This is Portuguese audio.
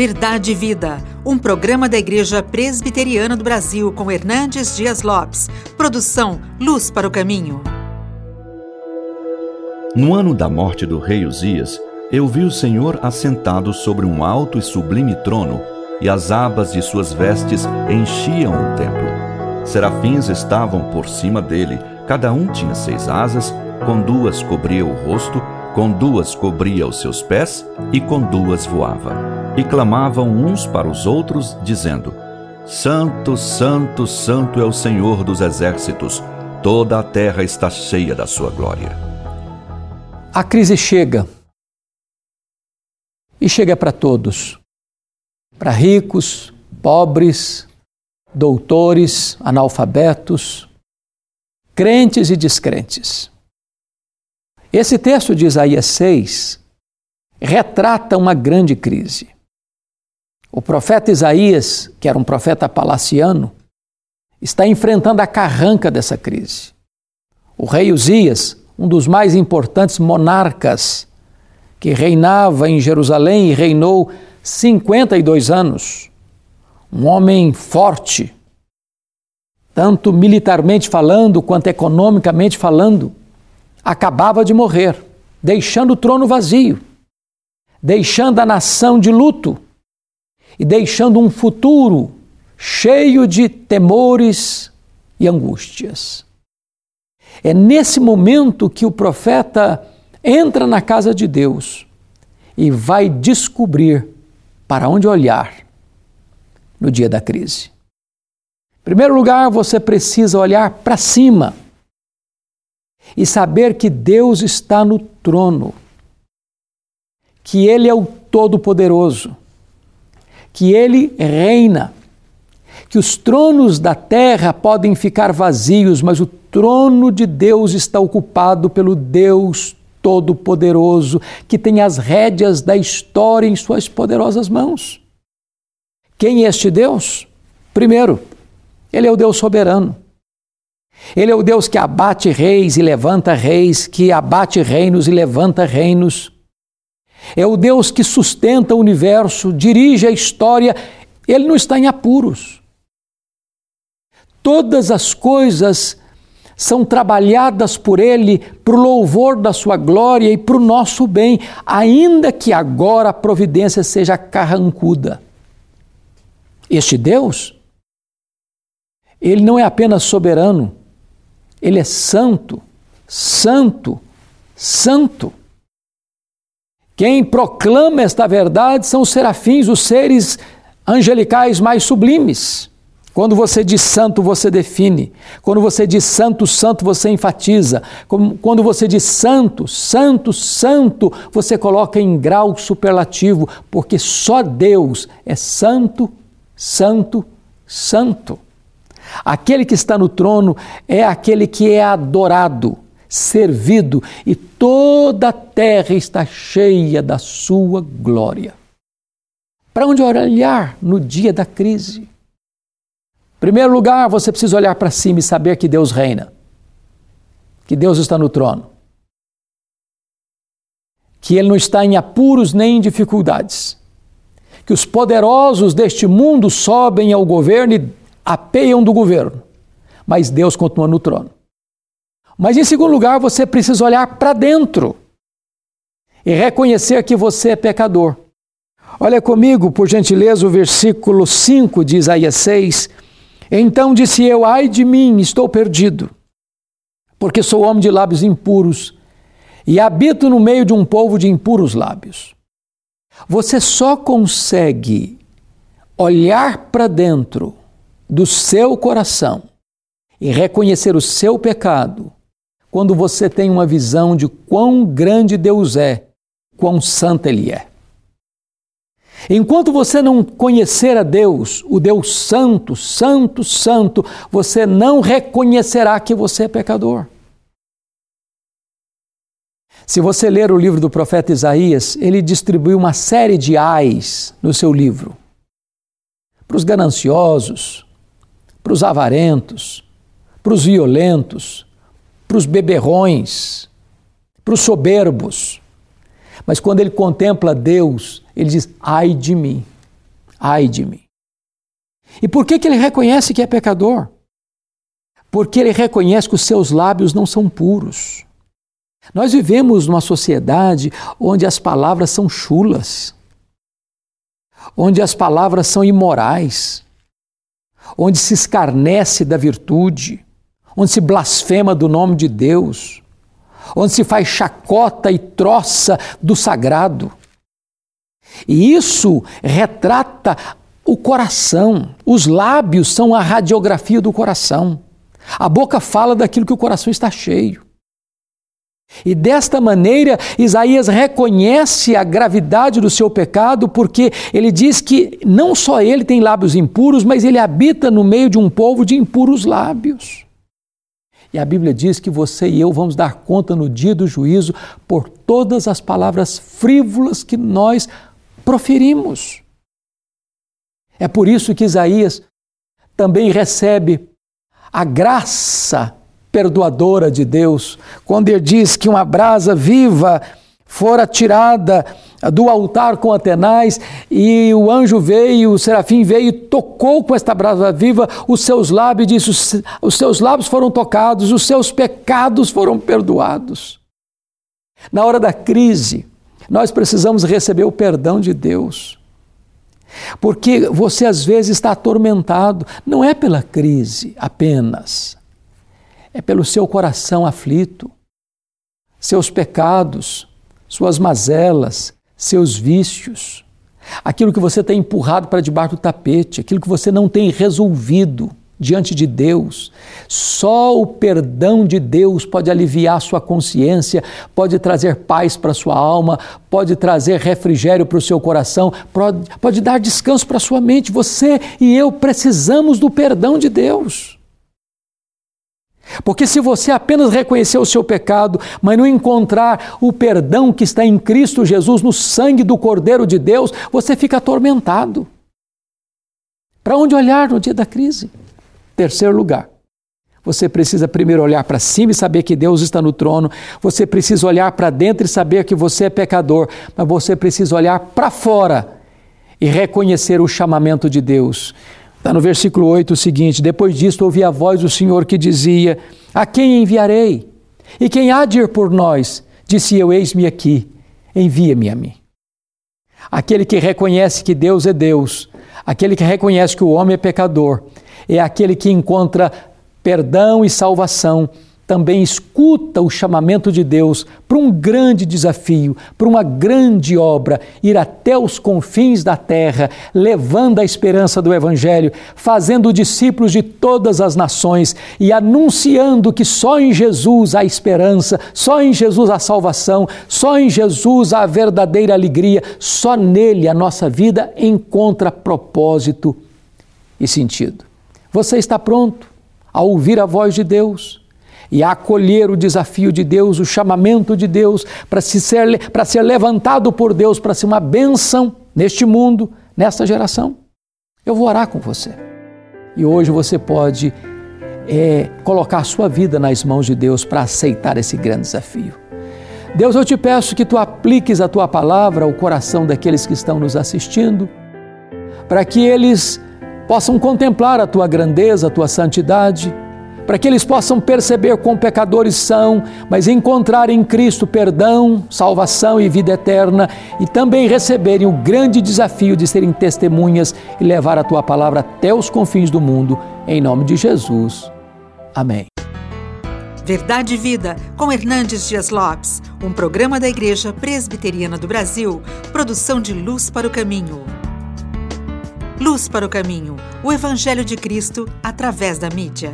Verdade e Vida, um programa da Igreja Presbiteriana do Brasil com Hernandes Dias Lopes. Produção Luz para o Caminho. No ano da morte do rei Uzias, eu vi o Senhor assentado sobre um alto e sublime trono, e as abas de suas vestes enchiam o templo. Serafins estavam por cima dele, cada um tinha seis asas, com duas cobria o rosto, com duas cobria os seus pés e com duas voava. E clamavam uns para os outros, dizendo: Santo, Santo, Santo é o Senhor dos exércitos, toda a terra está cheia da sua glória. A crise chega. E chega para todos: para ricos, pobres, doutores, analfabetos, crentes e descrentes. Esse texto de Isaías 6 retrata uma grande crise. O profeta Isaías, que era um profeta palaciano, está enfrentando a carranca dessa crise. O rei Uzias, um dos mais importantes monarcas que reinava em Jerusalém e reinou 52 anos, um homem forte, tanto militarmente falando quanto economicamente falando, acabava de morrer, deixando o trono vazio, deixando a nação de luto e deixando um futuro cheio de temores e angústias. É nesse momento que o profeta entra na casa de Deus e vai descobrir para onde olhar no dia da crise. Em primeiro lugar, você precisa olhar para cima e saber que Deus está no trono, que Ele é o Todo-Poderoso, que Ele reina, que os tronos da terra podem ficar vazios, mas o trono de Deus está ocupado pelo Deus Todo-Poderoso, que tem as rédeas da história em suas poderosas mãos. Quem é este Deus? Primeiro, Ele é o Deus soberano. Ele é o Deus que abate reis e levanta reis, que abate reinos e levanta reinos. É o Deus que sustenta o universo, dirige a história. Ele não está em apuros. Todas as coisas são trabalhadas por Ele para o louvor da Sua glória e para o nosso bem, ainda que agora a providência seja carrancuda. Este Deus, Ele não é apenas soberano, ele é santo, santo, santo. Quem proclama esta verdade são os serafins, os seres angelicais mais sublimes. Quando você diz santo, você define. Quando você diz santo, santo, você enfatiza. Quando você diz santo, santo, santo, você coloca em grau superlativo, porque só Deus é santo, santo, santo. Aquele que está no trono é aquele que é adorado, servido, e toda a terra está cheia da sua glória. Para onde olhar no dia da crise? Em primeiro lugar, você precisa olhar para cima e saber que Deus reina, que Deus está no trono, que Ele não está em apuros nem em dificuldades, que os poderosos deste mundo sobem ao governo e apeiam do governo, mas Deus continua no trono. Mas em segundo lugar, você precisa olhar para dentro e reconhecer que você é pecador. Olha comigo, por gentileza, o versículo 5 de Isaías 6. Então disse eu: Ai de mim, estou perdido, porque sou homem de lábios impuros e habito no meio de um povo de impuros lábios. Você só consegue olhar para dentro do seu coração e reconhecer o seu pecado, quando você tem uma visão de quão grande Deus é, quão santo Ele é. Enquanto você não conhecer a Deus, o Deus Santo, Santo, Santo, você não reconhecerá que você é pecador. Se você ler o livro do profeta Isaías, ele distribuiu uma série de ais no seu livro. Para os gananciosos, para os avarentos, para os violentos, para os beberrões, para os soberbos. Mas quando ele contempla Deus, ele diz: ai de mim. ai de mim. E por que, que ele reconhece que é pecador? Porque ele reconhece que os seus lábios não são puros. Nós vivemos numa sociedade onde as palavras são chulas, onde as palavras são imorais, onde se escarnece da virtude, onde se blasfema do nome de Deus, onde se faz chacota e troça do sagrado. E isso retrata o coração. Os lábios são a radiografia do coração. A boca fala daquilo que o coração está cheio. E desta maneira, Isaías reconhece a gravidade do seu pecado, porque ele diz que não só ele tem lábios impuros, mas ele habita no meio de um povo de impuros lábios. E a Bíblia diz que você e eu vamos dar conta no dia do juízo por todas as palavras frívolas que nós proferimos. É por isso que Isaías também recebe a graça perdoadora de Deus, quando ele diz que uma brasa viva fora tirada do altar com Atenais e o anjo veio, o serafim veio e tocou com esta brasa viva os seus lábios disse: os seus lábios foram tocados, os seus pecados foram perdoados. Na hora da crise, nós precisamos receber o perdão de Deus. Porque você às vezes está atormentado, não é pela crise apenas, é pelo seu coração aflito, seus pecados, suas mazelas, seus vícios, aquilo que você tem empurrado para debaixo do tapete, aquilo que você não tem resolvido diante de Deus. Só o perdão de Deus pode aliviar sua consciência, pode trazer paz para sua alma, pode trazer refrigério para o seu coração, pode, dar descanso para sua mente. Você e eu precisamos do perdão de Deus. Porque se você apenas reconhecer o seu pecado, mas não encontrar o perdão que está em Cristo Jesus, no sangue do Cordeiro de Deus, você fica atormentado. Para onde olhar no dia da crise? Terceiro lugar. Você precisa primeiro olhar para cima e saber que Deus está no trono. Você precisa olhar para dentro e saber que você é pecador. Mas você precisa olhar para fora e reconhecer o chamamento de Deus. Está no versículo 8 o seguinte: Depois disto ouvi a voz do Senhor que dizia: A quem enviarei? E quem há de ir por nós? Disse eu: Eis-me aqui, envia-me a mim. Aquele que reconhece que Deus é Deus, aquele que reconhece que o homem é pecador, é aquele que encontra perdão e salvação também escuta o chamamento de Deus para um grande desafio, para uma grande obra, ir até os confins da terra, levando a esperança do Evangelho, fazendo discípulos de todas as nações e anunciando que só em Jesus há esperança, só em Jesus há salvação, só em Jesus há verdadeira alegria, só nele a nossa vida encontra propósito e sentido. Você está pronto a ouvir a voz de Deus? E a acolher o desafio de Deus, o chamamento de Deus, para se ser, para ser levantado por Deus, para ser uma bênção neste mundo, nesta geração. Eu vou orar com você. E hoje você pode é, colocar a sua vida nas mãos de Deus para aceitar esse grande desafio. Deus, eu te peço que tu apliques a tua palavra ao coração daqueles que estão nos assistindo, para que eles possam contemplar a tua grandeza, a tua santidade para que eles possam perceber quão pecadores são, mas encontrar em Cristo perdão, salvação e vida eterna, e também receberem o grande desafio de serem testemunhas e levar a tua palavra até os confins do mundo, em nome de Jesus. Amém. Verdade e Vida, com Hernandes Dias Lopes, um programa da Igreja Presbiteriana do Brasil, produção de Luz para o Caminho. Luz para o Caminho, o Evangelho de Cristo através da mídia.